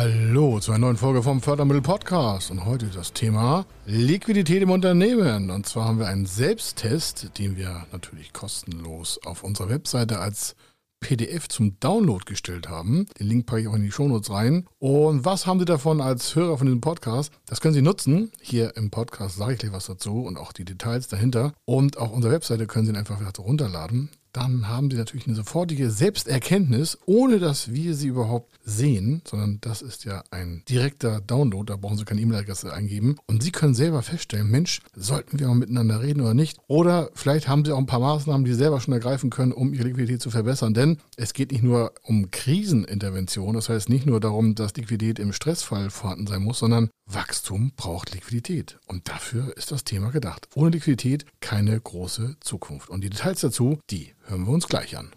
Hallo zu einer neuen Folge vom Fördermittel Podcast und heute das Thema Liquidität im Unternehmen. Und zwar haben wir einen Selbsttest, den wir natürlich kostenlos auf unserer Webseite als PDF zum Download gestellt haben. Den Link packe ich auch in die Shownotes rein. Und was haben Sie davon als Hörer von diesem Podcast? Das können Sie nutzen. Hier im Podcast sage ich gleich was dazu und auch die Details dahinter. Und auf unserer Webseite können Sie ihn einfach runterladen dann haben sie natürlich eine sofortige Selbsterkenntnis, ohne dass wir sie überhaupt sehen, sondern das ist ja ein direkter Download, da brauchen sie keine E-Mail-Adresse eingeben und sie können selber feststellen, Mensch, sollten wir mal miteinander reden oder nicht? Oder vielleicht haben sie auch ein paar Maßnahmen, die sie selber schon ergreifen können, um ihre Liquidität zu verbessern, denn es geht nicht nur um Krisenintervention, das heißt nicht nur darum, dass Liquidität im Stressfall vorhanden sein muss, sondern Wachstum braucht Liquidität und dafür ist das Thema gedacht. Ohne Liquidität keine große Zukunft. Und die Details dazu, die hören wir uns gleich an.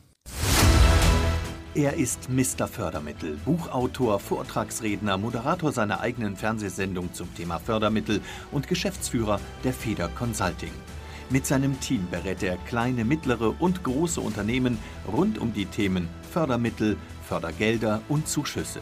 Er ist Mr. Fördermittel, Buchautor, Vortragsredner, Moderator seiner eigenen Fernsehsendung zum Thema Fördermittel und Geschäftsführer der Feder Consulting. Mit seinem Team berät er kleine, mittlere und große Unternehmen rund um die Themen Fördermittel, Fördergelder und Zuschüsse.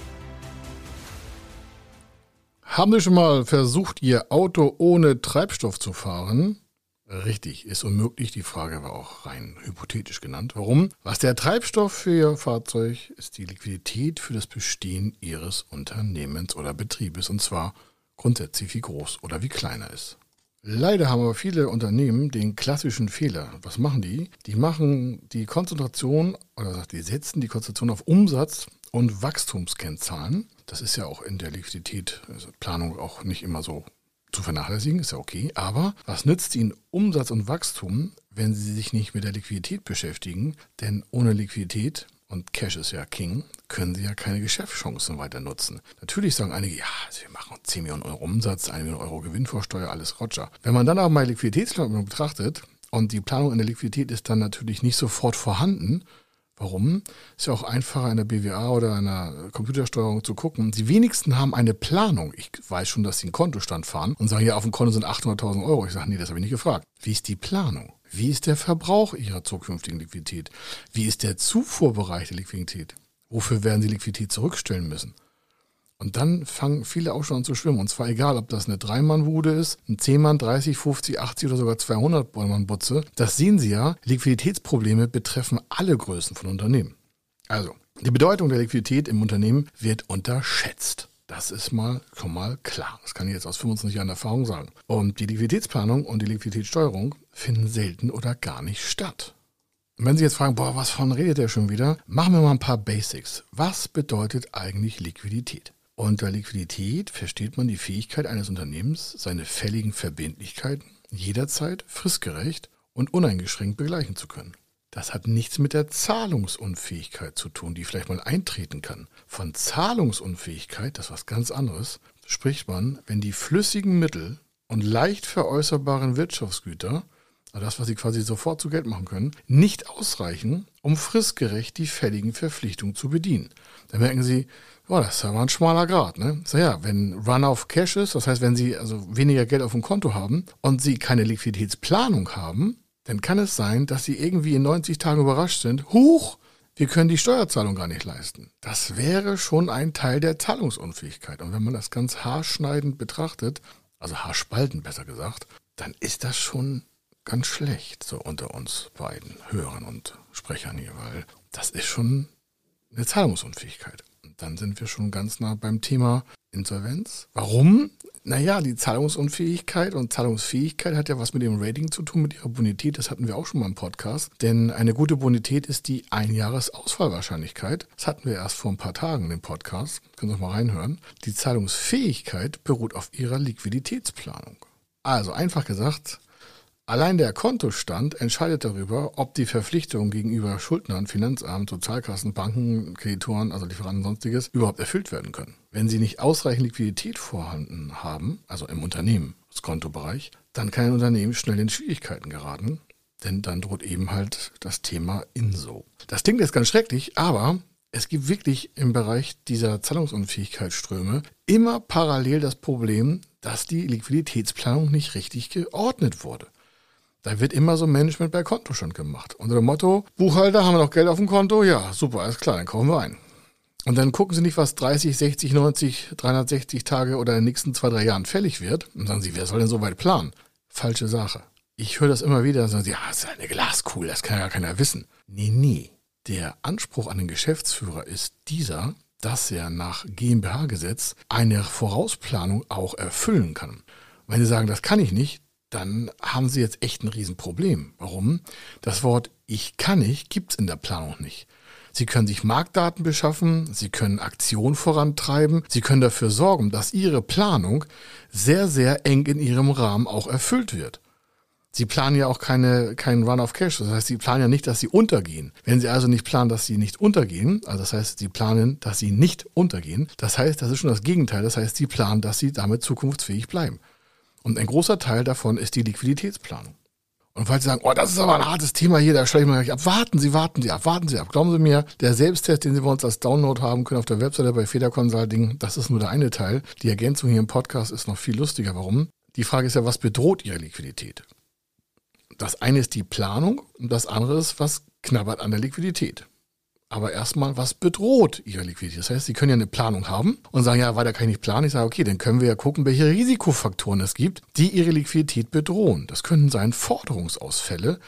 Haben Sie schon mal versucht, Ihr Auto ohne Treibstoff zu fahren? Richtig, ist unmöglich. Die Frage war auch rein hypothetisch genannt. Warum? Was der Treibstoff für Ihr Fahrzeug ist die Liquidität für das Bestehen Ihres Unternehmens oder Betriebes und zwar grundsätzlich wie groß oder wie kleiner ist. Leider haben aber viele Unternehmen den klassischen Fehler. Was machen die? Die machen die Konzentration oder die setzen die Konzentration auf Umsatz und Wachstumskennzahlen. Das ist ja auch in der Liquidität, also Planung auch nicht immer so zu vernachlässigen, ist ja okay. Aber was nützt Ihnen Umsatz und Wachstum, wenn Sie sich nicht mit der Liquidität beschäftigen? Denn ohne Liquidität und Cash ist ja King, können Sie ja keine Geschäftschancen weiter nutzen. Natürlich sagen einige, ja, also wir machen 10 Millionen Euro Umsatz, 1 Million Euro Gewinnvorsteuer, alles Roger. Wenn man dann aber mal Liquiditätsplanung betrachtet und die Planung in der Liquidität ist dann natürlich nicht sofort vorhanden, Warum? Ist ja auch einfacher in der BWA oder einer Computersteuerung zu gucken. Die wenigsten haben eine Planung. Ich weiß schon, dass sie einen Kontostand fahren und sagen, ja, auf dem Konto sind 800.000 Euro. Ich sage, nee, das habe ich nicht gefragt. Wie ist die Planung? Wie ist der Verbrauch ihrer zukünftigen Liquidität? Wie ist der Zufuhrbereich der Liquidität? Wofür werden sie Liquidität zurückstellen müssen? Und dann fangen viele auch schon an zu schwimmen. Und zwar egal, ob das eine Dreimann-Bude ist, ein 10-Mann, 30, 50, 80 oder sogar 200 Mann-Butze. Das sehen Sie ja. Liquiditätsprobleme betreffen alle Größen von Unternehmen. Also, die Bedeutung der Liquidität im Unternehmen wird unterschätzt. Das ist mal schon mal klar. Das kann ich jetzt aus 25 Jahren Erfahrung sagen. Und die Liquiditätsplanung und die Liquiditätssteuerung finden selten oder gar nicht statt. Und wenn Sie jetzt fragen, boah, was von redet der schon wieder? Machen wir mal ein paar Basics. Was bedeutet eigentlich Liquidität? Unter Liquidität versteht man die Fähigkeit eines Unternehmens, seine fälligen Verbindlichkeiten jederzeit fristgerecht und uneingeschränkt begleichen zu können. Das hat nichts mit der Zahlungsunfähigkeit zu tun, die vielleicht mal eintreten kann. Von Zahlungsunfähigkeit, das ist was ganz anderes, spricht man, wenn die flüssigen Mittel und leicht veräußerbaren Wirtschaftsgüter, also das, was sie quasi sofort zu Geld machen können, nicht ausreichen, um fristgerecht die fälligen Verpflichtungen zu bedienen. Da merken Sie, Oh, das ist aber ein schmaler Grad, ne? So ja, wenn Run auf Cash ist, das heißt, wenn Sie also weniger Geld auf dem Konto haben und Sie keine Liquiditätsplanung haben, dann kann es sein, dass Sie irgendwie in 90 Tagen überrascht sind. Huch, wir können die Steuerzahlung gar nicht leisten. Das wäre schon ein Teil der Zahlungsunfähigkeit. Und wenn man das ganz haarschneidend betrachtet, also haarspaltend besser gesagt, dann ist das schon ganz schlecht, so unter uns beiden Hörern und Sprechern hier, weil das ist schon eine Zahlungsunfähigkeit dann sind wir schon ganz nah beim Thema Insolvenz. Warum? Naja, die Zahlungsunfähigkeit und Zahlungsfähigkeit hat ja was mit dem Rating zu tun, mit ihrer Bonität. Das hatten wir auch schon mal im Podcast. Denn eine gute Bonität ist die Einjahresausfallwahrscheinlichkeit. Das hatten wir erst vor ein paar Tagen im Podcast. Können Sie mal reinhören. Die Zahlungsfähigkeit beruht auf ihrer Liquiditätsplanung. Also einfach gesagt, Allein der Kontostand entscheidet darüber, ob die Verpflichtungen gegenüber Schuldnern, Finanzamt, Sozialkassen, Banken, Kreditoren, also Lieferanten sonstiges, überhaupt erfüllt werden können. Wenn sie nicht ausreichend Liquidität vorhanden haben, also im Unternehmen, das Kontobereich, dann kann ein Unternehmen schnell in Schwierigkeiten geraten, denn dann droht eben halt das Thema INSO. Das klingt jetzt ganz schrecklich, aber es gibt wirklich im Bereich dieser Zahlungsunfähigkeitsströme immer parallel das Problem, dass die Liquiditätsplanung nicht richtig geordnet wurde. Da wird immer so Management bei Kontostand gemacht. Unter dem Motto, Buchhalter, haben wir noch Geld auf dem Konto? Ja, super, alles klar, dann kaufen wir ein. Und dann gucken Sie nicht, was 30, 60, 90, 360 Tage oder in den nächsten zwei, drei Jahren fällig wird. Und sagen Sie, wer soll denn so weit planen? Falsche Sache. Ich höre das immer wieder, sagen Sie, ja, das ist eine Glaskugel, das kann ja keiner wissen. Nee, nee. Der Anspruch an den Geschäftsführer ist dieser, dass er nach GmbH-Gesetz eine Vorausplanung auch erfüllen kann. Wenn Sie sagen, das kann ich nicht, dann haben Sie jetzt echt ein Riesenproblem. Warum? Das Wort ich kann nicht gibt es in der Planung nicht. Sie können sich Marktdaten beschaffen, Sie können Aktionen vorantreiben, Sie können dafür sorgen, dass Ihre Planung sehr, sehr eng in Ihrem Rahmen auch erfüllt wird. Sie planen ja auch keine, keinen Run of Cash. Das heißt, Sie planen ja nicht, dass Sie untergehen. Wenn Sie also nicht planen, dass Sie nicht untergehen, also das heißt, Sie planen, dass Sie nicht untergehen, das heißt, das ist schon das Gegenteil. Das heißt, Sie planen, dass Sie damit zukunftsfähig bleiben. Und ein großer Teil davon ist die Liquiditätsplanung. Und falls Sie sagen, oh, das ist aber ein hartes Thema hier, da stelle ich mal gleich ab. Warten Sie, warten Sie ab, warten Sie ab. Glauben Sie mir, der Selbsttest, den Sie bei uns als Download haben können auf der Webseite bei Feder das ist nur der eine Teil. Die Ergänzung hier im Podcast ist noch viel lustiger. Warum? Die Frage ist ja, was bedroht Ihre Liquidität? Das eine ist die Planung und das andere ist, was knabbert an der Liquidität aber erstmal, was bedroht Ihre Liquidität? Das heißt, Sie können ja eine Planung haben und sagen, ja, weiter kann ich nicht planen. Ich sage, okay, dann können wir ja gucken, welche Risikofaktoren es gibt, die Ihre Liquidität bedrohen. Das können sein Forderungsausfälle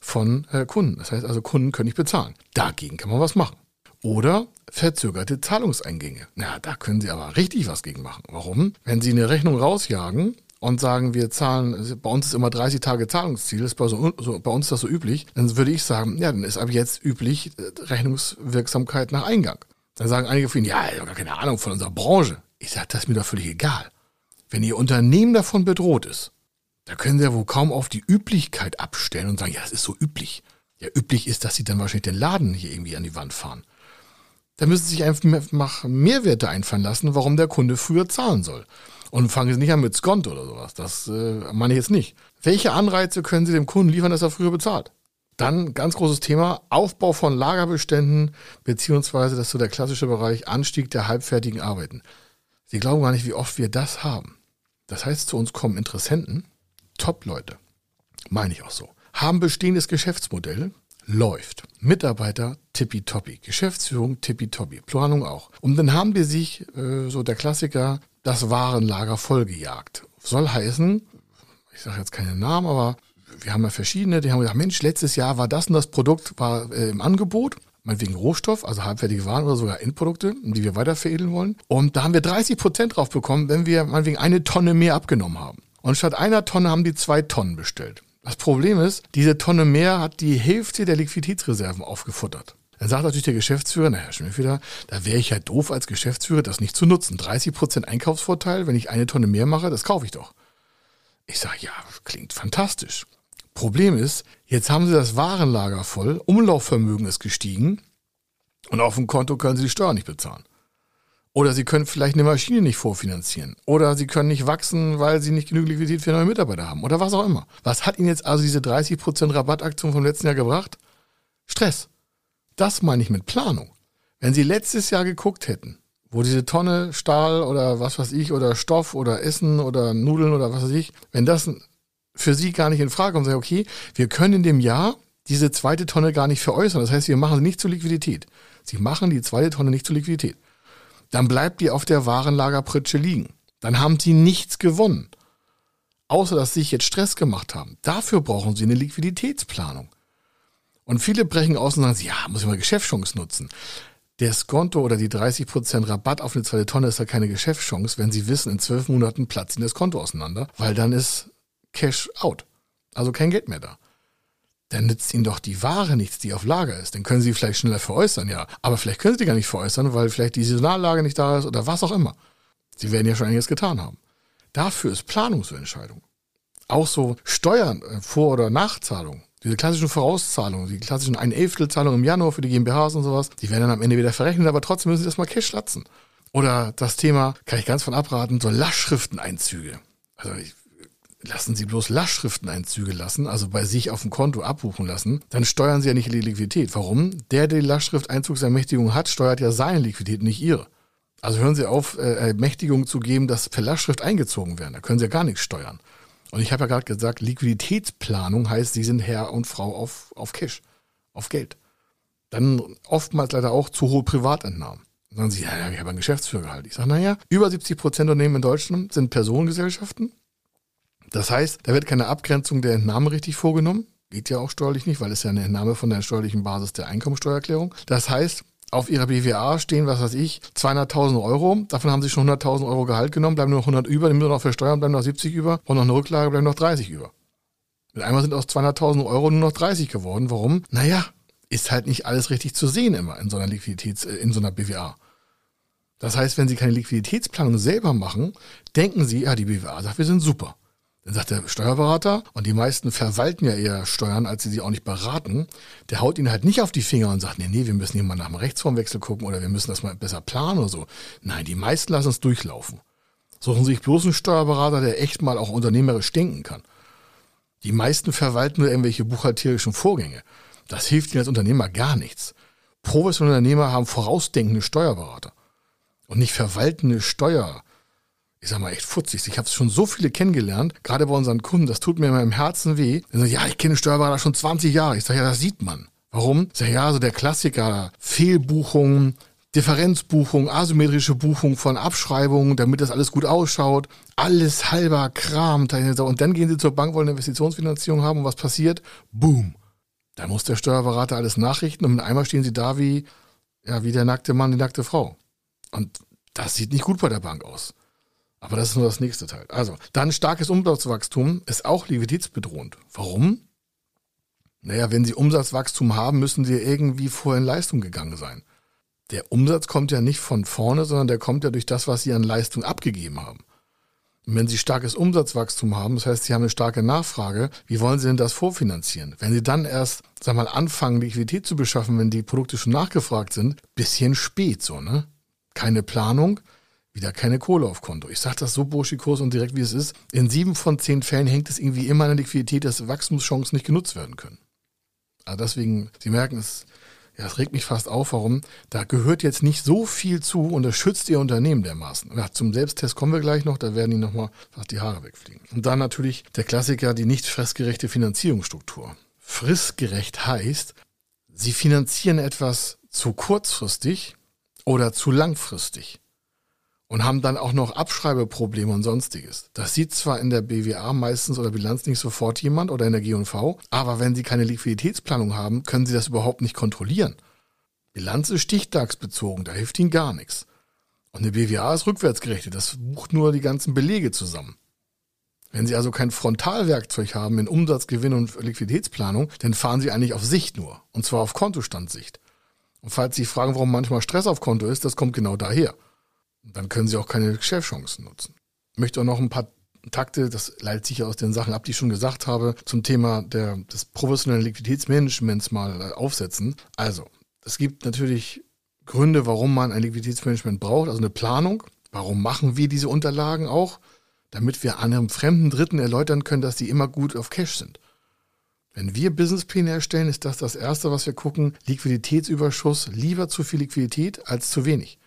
von äh, Kunden. Das heißt also, Kunden können nicht bezahlen. Dagegen kann man was machen. Oder verzögerte Zahlungseingänge. Na, da können Sie aber richtig was gegen machen. Warum? Wenn Sie eine Rechnung rausjagen und sagen, wir zahlen, bei uns ist immer 30 Tage Zahlungsziel, ist bei, so, so, bei uns das so üblich, dann würde ich sagen, ja, dann ist ab jetzt üblich äh, Rechnungswirksamkeit nach Eingang. Dann sagen einige von Ihnen, ja, ich habe gar keine Ahnung von unserer Branche. Ich sage, das ist mir doch völlig egal. Wenn Ihr Unternehmen davon bedroht ist, da können Sie ja wohl kaum auf die Üblichkeit abstellen und sagen, ja, das ist so üblich. Ja, üblich ist, dass Sie dann wahrscheinlich den Laden hier irgendwie an die Wand fahren. Da müssen Sie sich einfach Mehrwerte einfallen lassen, warum der Kunde früher zahlen soll. Und fangen Sie nicht an mit Skont oder sowas. Das äh, meine ich jetzt nicht. Welche Anreize können Sie dem Kunden liefern, dass er früher bezahlt? Dann ganz großes Thema, Aufbau von Lagerbeständen, beziehungsweise das ist so der klassische Bereich, Anstieg der halbfertigen Arbeiten. Sie glauben gar nicht, wie oft wir das haben. Das heißt, zu uns kommen Interessenten, Top-Leute, meine ich auch so, haben bestehendes Geschäftsmodell, läuft. Mitarbeiter tippitoppi, Geschäftsführung tippitoppi, Planung auch. Und dann haben die sich, äh, so der Klassiker, das Warenlager vollgejagt. Soll heißen, ich sage jetzt keine Namen, aber wir haben ja verschiedene, die haben gesagt, Mensch, letztes Jahr war das und das Produkt war äh, im Angebot, meinetwegen Rohstoff, also halbfertige Waren oder sogar Endprodukte, die wir weiter veredeln wollen. Und da haben wir 30 Prozent drauf bekommen, wenn wir meinetwegen eine Tonne mehr abgenommen haben. Und statt einer Tonne haben die zwei Tonnen bestellt. Das Problem ist, diese Tonne mehr hat die Hälfte der Liquiditätsreserven aufgefuttert. Dann sagt natürlich der Geschäftsführer, naja, schon wieder, da wäre ich ja doof als Geschäftsführer, das nicht zu nutzen. 30% Einkaufsvorteil, wenn ich eine Tonne mehr mache, das kaufe ich doch. Ich sage, ja, klingt fantastisch. Problem ist, jetzt haben sie das Warenlager voll, Umlaufvermögen ist gestiegen und auf dem Konto können sie die Steuer nicht bezahlen. Oder sie können vielleicht eine Maschine nicht vorfinanzieren. Oder sie können nicht wachsen, weil sie nicht genügend Liquidität für neue Mitarbeiter haben. Oder was auch immer. Was hat ihnen jetzt also diese 30% Rabattaktion vom letzten Jahr gebracht? Stress. Das meine ich mit Planung. Wenn Sie letztes Jahr geguckt hätten, wo diese Tonne Stahl oder was weiß ich oder Stoff oder Essen oder Nudeln oder was weiß ich, wenn das für Sie gar nicht in Frage kommt, sagen, okay, wir können in dem Jahr diese zweite Tonne gar nicht veräußern. Das heißt, wir machen sie nicht zur Liquidität. Sie machen die zweite Tonne nicht zur Liquidität. Dann bleibt die auf der Warenlagerpritsche liegen. Dann haben Sie nichts gewonnen. Außer, dass Sie sich jetzt Stress gemacht haben. Dafür brauchen Sie eine Liquiditätsplanung. Und viele brechen aus und sagen, ja, muss ich mal Geschäftschance nutzen. Der Skonto oder die 30% Rabatt auf eine zweite Tonne ist ja keine Geschäftschance, wenn Sie wissen, in zwölf Monaten platzt Ihnen das Konto auseinander, weil dann ist Cash out. Also kein Geld mehr da. Dann nützt Ihnen doch die Ware nichts, die auf Lager ist. Dann können Sie vielleicht schneller veräußern, ja. Aber vielleicht können Sie die gar nicht veräußern, weil vielleicht die Saisonallage nicht da ist oder was auch immer. Sie werden ja schon einiges getan haben. Dafür ist Planung so Entscheidung. Auch so Steuern, äh, Vor- oder Nachzahlung. Diese klassischen Vorauszahlungen, die klassischen ein Elftelzahlungen im Januar für die GmbHs und sowas, die werden dann am Ende wieder verrechnet, aber trotzdem müssen sie erstmal Cash latzen. Oder das Thema, kann ich ganz von abraten, so Lastschrifteneinzüge. Also ich, lassen Sie bloß Lastschrifteneinzüge lassen, also bei sich auf dem Konto abbuchen lassen, dann steuern Sie ja nicht die Liquidität. Warum? Der, der die Lastschrifteinzugsermächtigung hat, steuert ja seine Liquidität, nicht Ihre. Also hören Sie auf, äh, Ermächtigung zu geben, dass per Lastschrift eingezogen werden. Da können Sie ja gar nichts steuern. Und ich habe ja gerade gesagt, Liquiditätsplanung heißt, Sie sind Herr und Frau auf, auf Cash, auf Geld. Dann oftmals leider auch zu hohe Privatentnahmen. Dann sagen Sie, ja, ja ich habe einen Geschäftsführer gehalten. Ich sage, naja, über 70 Prozent Unternehmen in Deutschland sind Personengesellschaften. Das heißt, da wird keine Abgrenzung der Entnahme richtig vorgenommen. Geht ja auch steuerlich nicht, weil es ja eine Entnahme von der steuerlichen Basis der Einkommensteuererklärung. Das heißt, auf ihrer BWA stehen, was weiß ich, 200.000 Euro. Davon haben sie schon 100.000 Euro Gehalt genommen, bleiben nur noch 100 über, die müssen noch versteuern, bleiben noch 70 über, brauchen noch eine Rücklage, bleiben noch 30 über. Mit einmal sind aus 200.000 Euro nur noch 30 geworden. Warum? Naja, ist halt nicht alles richtig zu sehen immer in so einer Liquiditäts-, äh, in so einer BWA. Das heißt, wenn Sie keine Liquiditätsplanung selber machen, denken Sie, ja, die BWA sagt, wir sind super. Dann sagt der Steuerberater, und die meisten verwalten ja eher Steuern, als sie sie auch nicht beraten, der haut ihnen halt nicht auf die Finger und sagt, nee, nee, wir müssen hier mal nach dem Rechtsformwechsel gucken oder wir müssen das mal besser planen oder so. Nein, die meisten lassen es durchlaufen. Suchen sich bloß einen Steuerberater, der echt mal auch unternehmerisch denken kann. Die meisten verwalten nur irgendwelche buchhalterischen Vorgänge. Das hilft ihnen als Unternehmer gar nichts. Professionelle Unternehmer haben vorausdenkende Steuerberater und nicht verwaltende Steuer ich sag mal, echt futzig. Ich habe schon so viele kennengelernt, gerade bei unseren Kunden, das tut mir immer im Herzen weh. Die sagen, ja, ich kenne Steuerberater schon 20 Jahre. Ich sage, ja, das sieht man. Warum? Ich sage, ja, so der Klassiker, Fehlbuchungen, Differenzbuchung, asymmetrische Buchung von Abschreibungen, damit das alles gut ausschaut. Alles halber Kram. Und dann gehen sie zur Bank, wollen eine Investitionsfinanzierung haben und was passiert? Boom. Da muss der Steuerberater alles nachrichten und mit einmal stehen sie da wie, ja, wie der nackte Mann, die nackte Frau. Und das sieht nicht gut bei der Bank aus. Aber das ist nur das nächste Teil. Also, dann starkes Umsatzwachstum ist auch liquiditätsbedrohend. Warum? Naja, wenn Sie Umsatzwachstum haben, müssen Sie irgendwie vorher in Leistung gegangen sein. Der Umsatz kommt ja nicht von vorne, sondern der kommt ja durch das, was Sie an Leistung abgegeben haben. Und wenn Sie starkes Umsatzwachstum haben, das heißt, Sie haben eine starke Nachfrage, wie wollen Sie denn das vorfinanzieren? Wenn Sie dann erst, sag mal, anfangen, Liquidität zu beschaffen, wenn die Produkte schon nachgefragt sind, bisschen spät so, ne? Keine Planung, wieder keine Kohle auf Konto. Ich sage das so burschikos und direkt, wie es ist. In sieben von zehn Fällen hängt es irgendwie immer an der Liquidität, dass Wachstumschancen nicht genutzt werden können. Also deswegen, Sie merken, es, ja, es regt mich fast auf, warum. Da gehört jetzt nicht so viel zu und das schützt Ihr Unternehmen dermaßen. Ja, zum Selbsttest kommen wir gleich noch, da werden Ihnen nochmal fast die Haare wegfliegen. Und dann natürlich der Klassiker, die nicht fressgerechte Finanzierungsstruktur. Fristgerecht heißt, Sie finanzieren etwas zu kurzfristig oder zu langfristig und haben dann auch noch Abschreibeprobleme und sonstiges. Das sieht zwar in der BWA meistens oder Bilanz nicht sofort jemand oder in der G&V, aber wenn Sie keine Liquiditätsplanung haben, können Sie das überhaupt nicht kontrollieren. Bilanz ist stichtagsbezogen, da hilft Ihnen gar nichts. Und eine BWA ist rückwärtsgerechnet, das bucht nur die ganzen Belege zusammen. Wenn Sie also kein Frontalwerkzeug haben in Umsatzgewinn und Liquiditätsplanung, dann fahren Sie eigentlich auf Sicht nur. Und zwar auf Kontostandssicht. Und falls Sie fragen, warum manchmal Stress auf Konto ist, das kommt genau daher. Dann können sie auch keine Geschäftschancen nutzen. Ich möchte auch noch ein paar Takte, das leitet sich aus den Sachen ab, die ich schon gesagt habe, zum Thema der, des professionellen Liquiditätsmanagements mal äh, aufsetzen. Also, es gibt natürlich Gründe, warum man ein Liquiditätsmanagement braucht, also eine Planung. Warum machen wir diese Unterlagen auch? Damit wir einem fremden Dritten erläutern können, dass die immer gut auf Cash sind. Wenn wir Businesspläne erstellen, ist das das Erste, was wir gucken. Liquiditätsüberschuss, lieber zu viel Liquidität als zu wenig.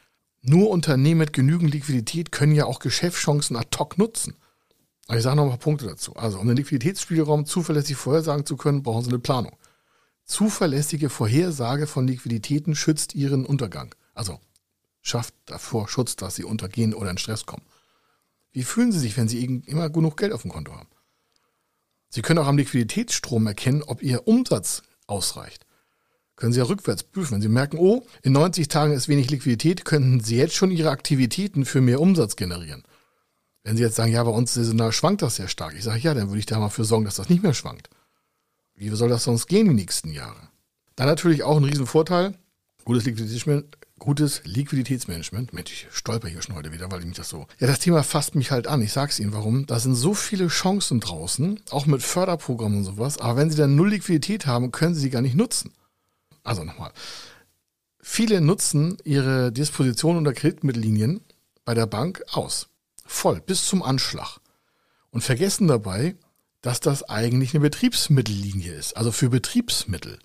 Nur Unternehmen mit genügend Liquidität können ja auch Geschäftschancen ad hoc nutzen. Aber ich sage noch ein paar Punkte dazu. Also, um den Liquiditätsspielraum zuverlässig vorhersagen zu können, brauchen Sie eine Planung. Zuverlässige Vorhersage von Liquiditäten schützt Ihren Untergang. Also, schafft davor Schutz, dass Sie untergehen oder in Stress kommen. Wie fühlen Sie sich, wenn Sie immer genug Geld auf dem Konto haben? Sie können auch am Liquiditätsstrom erkennen, ob Ihr Umsatz ausreicht. Können Sie ja rückwärts prüfen. Wenn Sie merken, oh, in 90 Tagen ist wenig Liquidität, könnten Sie jetzt schon Ihre Aktivitäten für mehr Umsatz generieren. Wenn Sie jetzt sagen, ja, bei uns saisonal schwankt das sehr stark, ich sage, ja, dann würde ich da mal für sorgen, dass das nicht mehr schwankt. Wie soll das sonst gehen die nächsten Jahre? Dann natürlich auch ein Riesenvorteil, gutes gutes Liquiditätsmanagement. Mensch, ich stolper hier schon heute wieder, weil ich mich das so. Ja, das Thema fasst mich halt an. Ich sag's Ihnen warum. Da sind so viele Chancen draußen, auch mit Förderprogrammen und sowas. Aber wenn Sie dann null Liquidität haben, können Sie sie gar nicht nutzen. Also nochmal. Viele nutzen ihre Disposition unter Kreditmittellinien bei der Bank aus. Voll, bis zum Anschlag. Und vergessen dabei, dass das eigentlich eine Betriebsmittellinie ist, also für Betriebsmittel.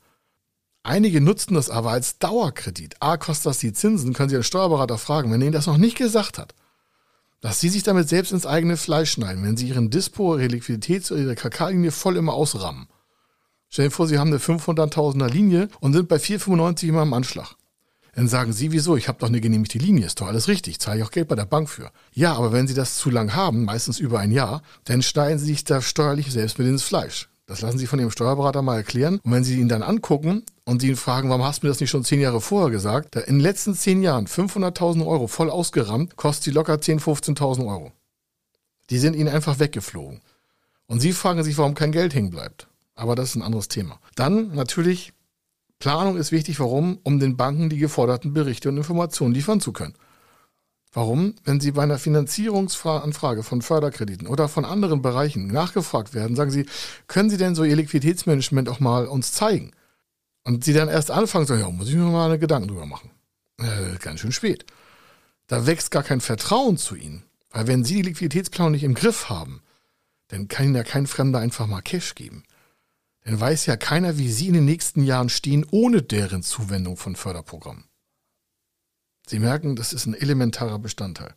Einige nutzen das aber als Dauerkredit. A, kostet das die Zinsen, können Sie den Steuerberater fragen, wenn er Ihnen das noch nicht gesagt hat. Dass Sie sich damit selbst ins eigene Fleisch schneiden, wenn Sie Ihren Dispo, Ihre oder Ihre KK-Linie voll immer ausrammen. Stellen Sie vor, Sie haben eine 500.000er Linie und sind bei 4,95 immer im Anschlag. Dann sagen Sie, wieso? Ich habe doch eine genehmigte Linie, ist doch alles richtig, zahle ich auch Geld bei der Bank für. Ja, aber wenn Sie das zu lang haben, meistens über ein Jahr, dann schneiden Sie sich da steuerlich selbst mit ins Fleisch. Das lassen Sie von Ihrem Steuerberater mal erklären. Und wenn Sie ihn dann angucken und Sie ihn fragen, warum hast du mir das nicht schon zehn Jahre vorher gesagt? In den letzten zehn Jahren 500.000 Euro voll ausgerammt, kostet Sie locker 10.000, 15.000 Euro. Die sind Ihnen einfach weggeflogen. Und Sie fragen sich, warum kein Geld hängen bleibt. Aber das ist ein anderes Thema. Dann natürlich, Planung ist wichtig. Warum? Um den Banken die geforderten Berichte und Informationen liefern zu können. Warum? Wenn Sie bei einer Finanzierungsanfrage von Förderkrediten oder von anderen Bereichen nachgefragt werden, sagen Sie, können Sie denn so Ihr Liquiditätsmanagement auch mal uns zeigen? Und Sie dann erst anfangen, sagen, ja, muss ich mir mal eine Gedanken drüber machen. Äh, ganz schön spät. Da wächst gar kein Vertrauen zu Ihnen. Weil wenn Sie die Liquiditätsplanung nicht im Griff haben, dann kann Ihnen ja kein Fremder einfach mal Cash geben. Dann weiß ja keiner, wie Sie in den nächsten Jahren stehen, ohne deren Zuwendung von Förderprogrammen. Sie merken, das ist ein elementarer Bestandteil.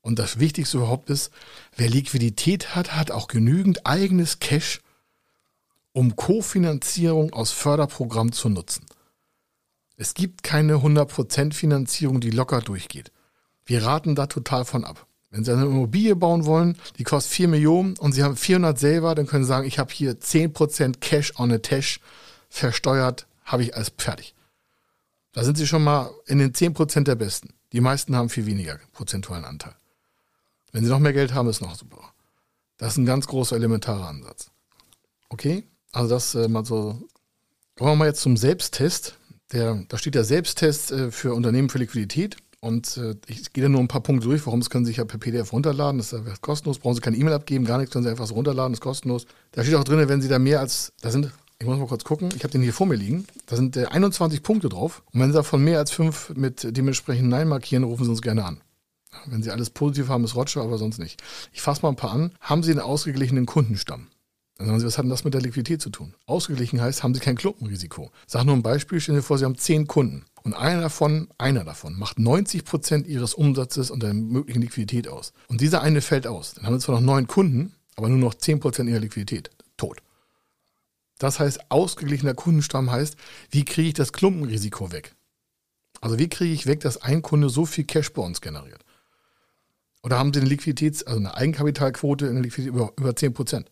Und das Wichtigste überhaupt ist, wer Liquidität hat, hat auch genügend eigenes Cash, um Kofinanzierung aus Förderprogrammen zu nutzen. Es gibt keine 100% Finanzierung, die locker durchgeht. Wir raten da total von ab. Wenn Sie eine Immobilie bauen wollen, die kostet 4 Millionen und Sie haben 400 selber, dann können Sie sagen, ich habe hier 10% Cash on a Tash versteuert, habe ich alles fertig. Da sind sie schon mal in den 10% der Besten. Die meisten haben viel weniger prozentualen Anteil. Wenn sie noch mehr Geld haben, ist noch super. Das ist ein ganz großer elementarer Ansatz. Okay, also das äh, mal so. Kommen wir mal jetzt zum Selbsttest. Der, da steht der Selbsttest äh, für Unternehmen für Liquidität. Und äh, ich gehe da nur ein paar Punkte durch. Warum das können Sie sich ja per PDF runterladen. Das ist kostenlos. Brauchen Sie keine E-Mail abgeben, gar nichts. Können Sie einfach so runterladen. Das ist kostenlos. Da steht auch drin, wenn Sie da mehr als, da sind ich muss mal kurz gucken, ich habe den hier vor mir liegen. Da sind äh, 21 Punkte drauf. Und wenn Sie davon mehr als fünf mit dementsprechend Nein markieren, rufen Sie uns gerne an. Wenn Sie alles positiv haben, ist Roger, aber sonst nicht. Ich fasse mal ein paar an. Haben Sie einen ausgeglichenen Kundenstamm? Dann sagen Sie, was hat denn das mit der Liquidität zu tun? Ausgeglichen heißt, haben Sie kein Klumpenrisiko. Sage nur ein Beispiel, stellen Sie vor, Sie haben zehn Kunden. Und einer davon, einer davon macht 90 Prozent Ihres Umsatzes und der möglichen Liquidität aus. Und dieser eine fällt aus. Dann haben Sie zwar noch neun Kunden, aber nur noch 10 Prozent Ihrer Liquidität. Tot. Das heißt, ausgeglichener Kundenstamm heißt, wie kriege ich das Klumpenrisiko weg? Also wie kriege ich weg, dass ein Kunde so viel Cash bei uns generiert? Oder haben Sie eine Liquiditäts-, also eine Eigenkapitalquote in der Liquidität über, über 10 Prozent?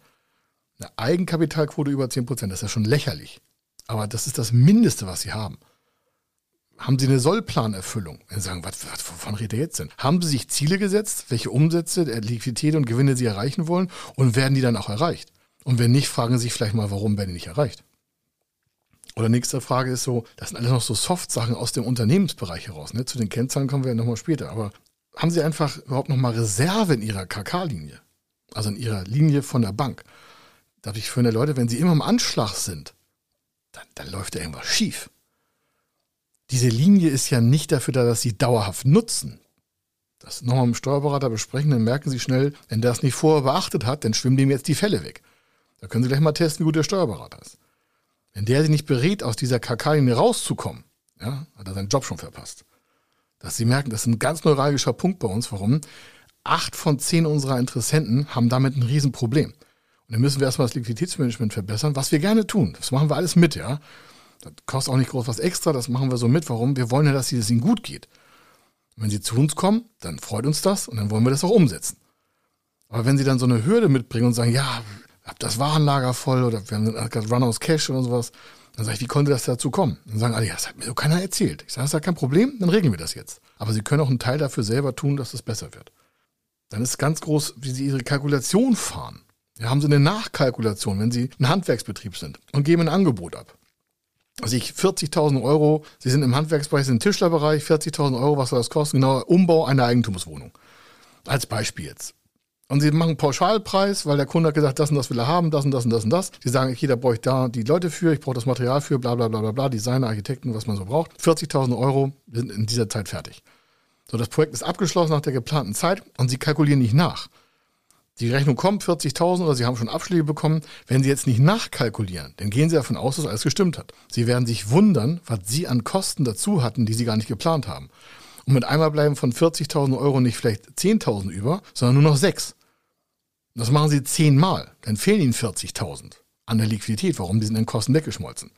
Eine Eigenkapitalquote über 10 Prozent, das ist ja schon lächerlich. Aber das ist das Mindeste, was Sie haben. Haben Sie eine Sollplanerfüllung? Wenn Sie sagen, was, was, wovon redet ihr jetzt denn? Haben Sie sich Ziele gesetzt, welche Umsätze, Liquidität und Gewinne Sie erreichen wollen und werden die dann auch erreicht? Und wenn nicht, fragen Sie sich vielleicht mal, warum werden die nicht erreicht? Oder nächste Frage ist so, das sind alles noch so Soft-Sachen aus dem Unternehmensbereich heraus. Ne? Zu den Kennzahlen kommen wir ja nochmal später. Aber haben Sie einfach überhaupt nochmal Reserve in Ihrer KK-Linie? Also in Ihrer Linie von der Bank? Darf ich für Leute, wenn Sie immer im Anschlag sind, dann, dann läuft da irgendwas schief. Diese Linie ist ja nicht dafür da, dass Sie dauerhaft nutzen. Das nochmal mit dem Steuerberater besprechen, dann merken Sie schnell, wenn der es nicht vorher beachtet hat, dann schwimmen dem jetzt die Fälle weg. Da können Sie gleich mal testen, wie gut der Steuerberater ist. Wenn der Sie nicht berät, aus dieser KK-Linie rauszukommen, ja, hat er seinen Job schon verpasst. Dass Sie merken, das ist ein ganz neuralgischer Punkt bei uns. Warum? Acht von zehn unserer Interessenten haben damit ein Riesenproblem. Dann müssen wir erstmal das Liquiditätsmanagement verbessern, was wir gerne tun. Das machen wir alles mit, ja. Das kostet auch nicht groß was extra, das machen wir so mit. Warum? Wir wollen ja, dass es Ihnen gut geht. Und wenn Sie zu uns kommen, dann freut uns das und dann wollen wir das auch umsetzen. Aber wenn Sie dann so eine Hürde mitbringen und sagen, ja, hab das Warenlager voll oder wir haben gerade Run aus Cash oder sowas. Dann sage ich, wie konnte das dazu kommen? Dann sagen alle, ja, das hat mir so keiner erzählt. Ich sage, das ist ja kein Problem, dann regeln wir das jetzt. Aber Sie können auch einen Teil dafür selber tun, dass es besser wird. Dann ist ganz groß, wie Sie Ihre Kalkulation fahren. Haben Sie eine Nachkalkulation, wenn Sie ein Handwerksbetrieb sind und geben ein Angebot ab. also ich 40.000 Euro, Sie sind im Handwerksbereich, sind im Tischlerbereich, 40.000 Euro, was soll das kosten? Genau, Umbau einer Eigentumswohnung. Als Beispiel jetzt. Und sie machen einen Pauschalpreis, weil der Kunde hat gesagt, das und das will er haben, das und das und das und das. Sie sagen, okay, da brauche ich da die Leute für, ich brauche das Material für, bla bla bla bla bla, Designer, Architekten, was man so braucht. 40.000 Euro sind in dieser Zeit fertig. So, das Projekt ist abgeschlossen nach der geplanten Zeit und sie kalkulieren nicht nach. Die Rechnung kommt, 40.000 oder Sie haben schon Abschläge bekommen. Wenn Sie jetzt nicht nachkalkulieren, dann gehen Sie davon aus, dass alles gestimmt hat. Sie werden sich wundern, was Sie an Kosten dazu hatten, die Sie gar nicht geplant haben. Und mit einmal bleiben von 40.000 Euro nicht vielleicht 10.000 über, sondern nur noch 6. Das machen Sie zehnmal. Dann fehlen Ihnen 40.000 an der Liquidität. Warum? Die sind in Kosten weggeschmolzen.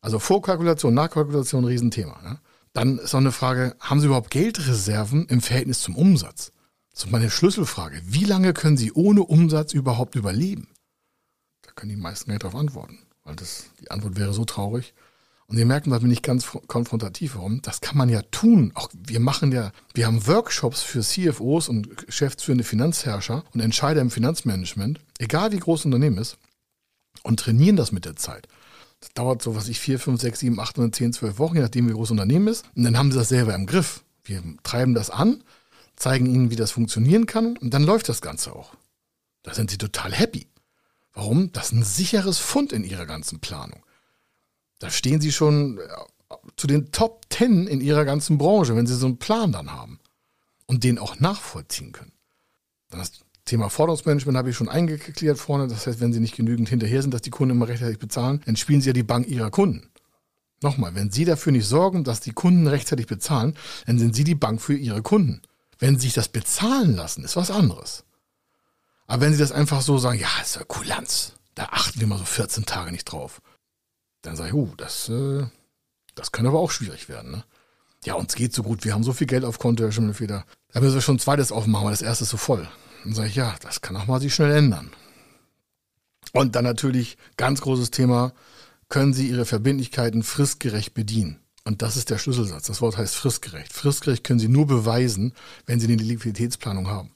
Also Vorkalkulation, Nachkalkulation, Riesenthema. Ne? Dann ist auch eine Frage, haben Sie überhaupt Geldreserven im Verhältnis zum Umsatz? Ist meine Schlüsselfrage. Wie lange können Sie ohne Umsatz überhaupt überleben? Da können die meisten nicht darauf antworten, weil das, die Antwort wäre so traurig. Und Sie merken, da bin ich ganz konfrontativ. Warum? Das kann man ja tun. Auch wir machen ja, wir haben Workshops für CFOs und geschäftsführende Finanzherrscher und Entscheider im Finanzmanagement, egal wie groß das Unternehmen ist, und trainieren das mit der Zeit. Das dauert so, was ich, vier, fünf, sechs, sieben, acht, neun, zehn, zwölf Wochen, je nachdem, wie groß das Unternehmen ist. Und dann haben sie das selber im Griff. Wir treiben das an zeigen ihnen, wie das funktionieren kann und dann läuft das Ganze auch. Da sind sie total happy. Warum? Das ist ein sicheres Fund in ihrer ganzen Planung. Da stehen sie schon äh, zu den Top Ten in ihrer ganzen Branche, wenn sie so einen Plan dann haben und den auch nachvollziehen können. Das Thema Forderungsmanagement habe ich schon eingeklärt vorne. Das heißt, wenn sie nicht genügend hinterher sind, dass die Kunden immer rechtzeitig bezahlen, dann spielen sie ja die Bank ihrer Kunden. Nochmal, wenn Sie dafür nicht sorgen, dass die Kunden rechtzeitig bezahlen, dann sind Sie die Bank für Ihre Kunden. Wenn sie sich das bezahlen lassen, ist was anderes. Aber wenn sie das einfach so sagen, ja, ist ja Kulanz, da achten wir mal so 14 Tage nicht drauf, dann sage ich, uh, das, äh, das kann aber auch schwierig werden. Ne? Ja, uns geht so gut, wir haben so viel Geld auf Konto, Herr Schimmelfeder. Da müssen wir schon ein zweites aufmachen, weil das erste ist so voll. Dann sage ich, ja, das kann auch mal sich schnell ändern. Und dann natürlich ganz großes Thema, können Sie Ihre Verbindlichkeiten fristgerecht bedienen? Und das ist der Schlüsselsatz. Das Wort heißt fristgerecht. Fristgerecht können Sie nur beweisen, wenn Sie eine Liquiditätsplanung haben.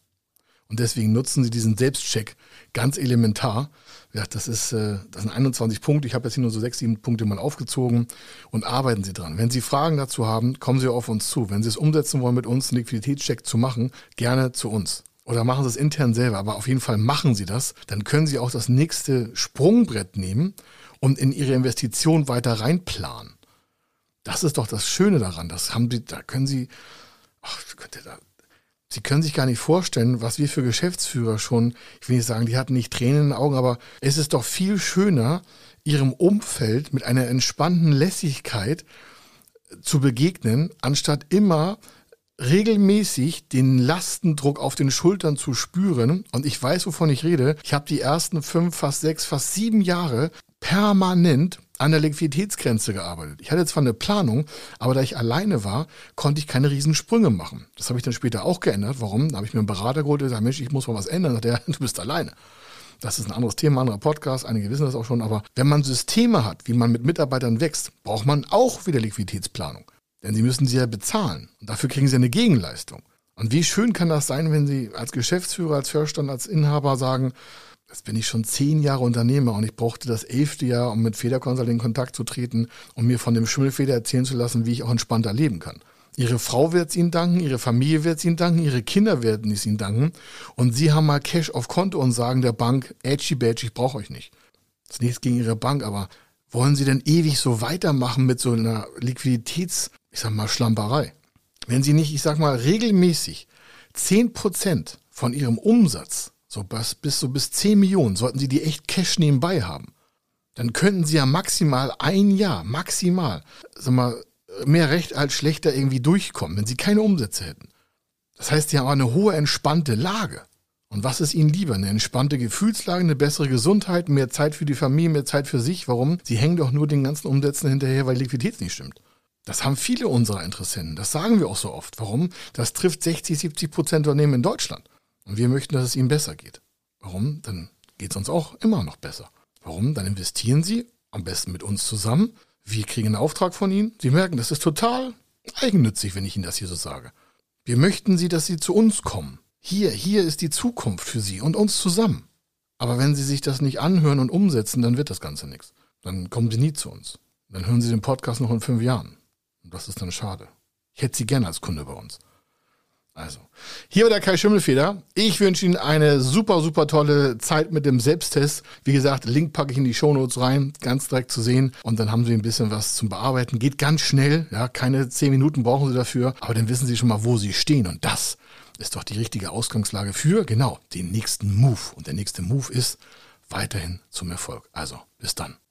Und deswegen nutzen Sie diesen Selbstcheck ganz elementar. Ja, das ist, äh, das sind 21 Punkte. Ich habe jetzt hier nur so sechs, sieben Punkte mal aufgezogen und arbeiten Sie dran. Wenn Sie Fragen dazu haben, kommen Sie auf uns zu. Wenn Sie es umsetzen wollen, mit uns einen Liquiditätscheck zu machen, gerne zu uns. Oder machen Sie es intern selber, aber auf jeden Fall machen Sie das. Dann können Sie auch das nächste Sprungbrett nehmen und in Ihre Investition weiter reinplanen. Das ist doch das Schöne daran. Das haben sie, da können sie, ach, da, Sie können sich gar nicht vorstellen, was wir für Geschäftsführer schon, ich will nicht sagen, die hatten nicht Tränen in den Augen, aber es ist doch viel schöner, ihrem Umfeld mit einer entspannten Lässigkeit zu begegnen, anstatt immer regelmäßig den Lastendruck auf den Schultern zu spüren. Und ich weiß, wovon ich rede. Ich habe die ersten fünf, fast sechs, fast sieben Jahre permanent an der Liquiditätsgrenze gearbeitet. Ich hatte zwar eine Planung, aber da ich alleine war, konnte ich keine Riesensprünge machen. Das habe ich dann später auch geändert. Warum? Da habe ich mir einen Berater geholt, der sagt, Mensch, ich muss mal was ändern. Da der, du bist alleine. Das ist ein anderes Thema, ein anderer Podcast. Einige wissen das auch schon. Aber wenn man Systeme hat, wie man mit Mitarbeitern wächst, braucht man auch wieder Liquiditätsplanung. Denn sie müssen sie ja bezahlen. Und dafür kriegen sie eine Gegenleistung. Und wie schön kann das sein, wenn Sie als Geschäftsführer, als Vorstand, als Inhaber sagen, Jetzt bin ich schon zehn Jahre Unternehmer und ich brauchte das elfte Jahr, um mit Federkonsult in Kontakt zu treten und um mir von dem Schimmelfeder erzählen zu lassen, wie ich auch entspannter leben kann. Ihre Frau wird es Ihnen danken, Ihre Familie wird es Ihnen danken, Ihre Kinder werden es Ihnen danken und Sie haben mal Cash auf Konto und sagen der Bank, edgy badge, ich brauche euch nicht. Ist nichts gegen Ihre Bank, aber wollen Sie denn ewig so weitermachen mit so einer Liquiditäts, ich sag mal, Schlamperei? Wenn Sie nicht, ich sag mal, regelmäßig zehn Prozent von Ihrem Umsatz so bis, bis so bis 10 Millionen sollten Sie die echt Cash nebenbei haben. Dann könnten Sie ja maximal ein Jahr, maximal, sag mal, mehr recht als schlechter irgendwie durchkommen, wenn Sie keine Umsätze hätten. Das heißt, Sie haben eine hohe entspannte Lage. Und was ist Ihnen lieber? Eine entspannte Gefühlslage, eine bessere Gesundheit, mehr Zeit für die Familie, mehr Zeit für sich? Warum? Sie hängen doch nur den ganzen Umsätzen hinterher, weil Liquidität nicht stimmt. Das haben viele unserer Interessenten. Das sagen wir auch so oft. Warum? Das trifft 60, 70 Prozent Unternehmen in Deutschland. Und wir möchten, dass es ihnen besser geht. Warum? Dann geht es uns auch immer noch besser. Warum? Dann investieren sie am besten mit uns zusammen. Wir kriegen einen Auftrag von ihnen. Sie merken, das ist total eigennützig, wenn ich ihnen das hier so sage. Wir möchten sie, dass sie zu uns kommen. Hier, hier ist die Zukunft für sie und uns zusammen. Aber wenn sie sich das nicht anhören und umsetzen, dann wird das Ganze nichts. Dann kommen sie nie zu uns. Dann hören Sie den Podcast noch in fünf Jahren. Und das ist dann schade. Ich hätte Sie gerne als Kunde bei uns. Also, hier war der Kai Schimmelfeder. Ich wünsche Ihnen eine super, super tolle Zeit mit dem Selbsttest. Wie gesagt, Link packe ich in die Shownotes rein, ganz direkt zu sehen. Und dann haben Sie ein bisschen was zum Bearbeiten. Geht ganz schnell, ja, keine zehn Minuten brauchen Sie dafür. Aber dann wissen Sie schon mal, wo Sie stehen. Und das ist doch die richtige Ausgangslage für, genau, den nächsten Move. Und der nächste Move ist weiterhin zum Erfolg. Also, bis dann.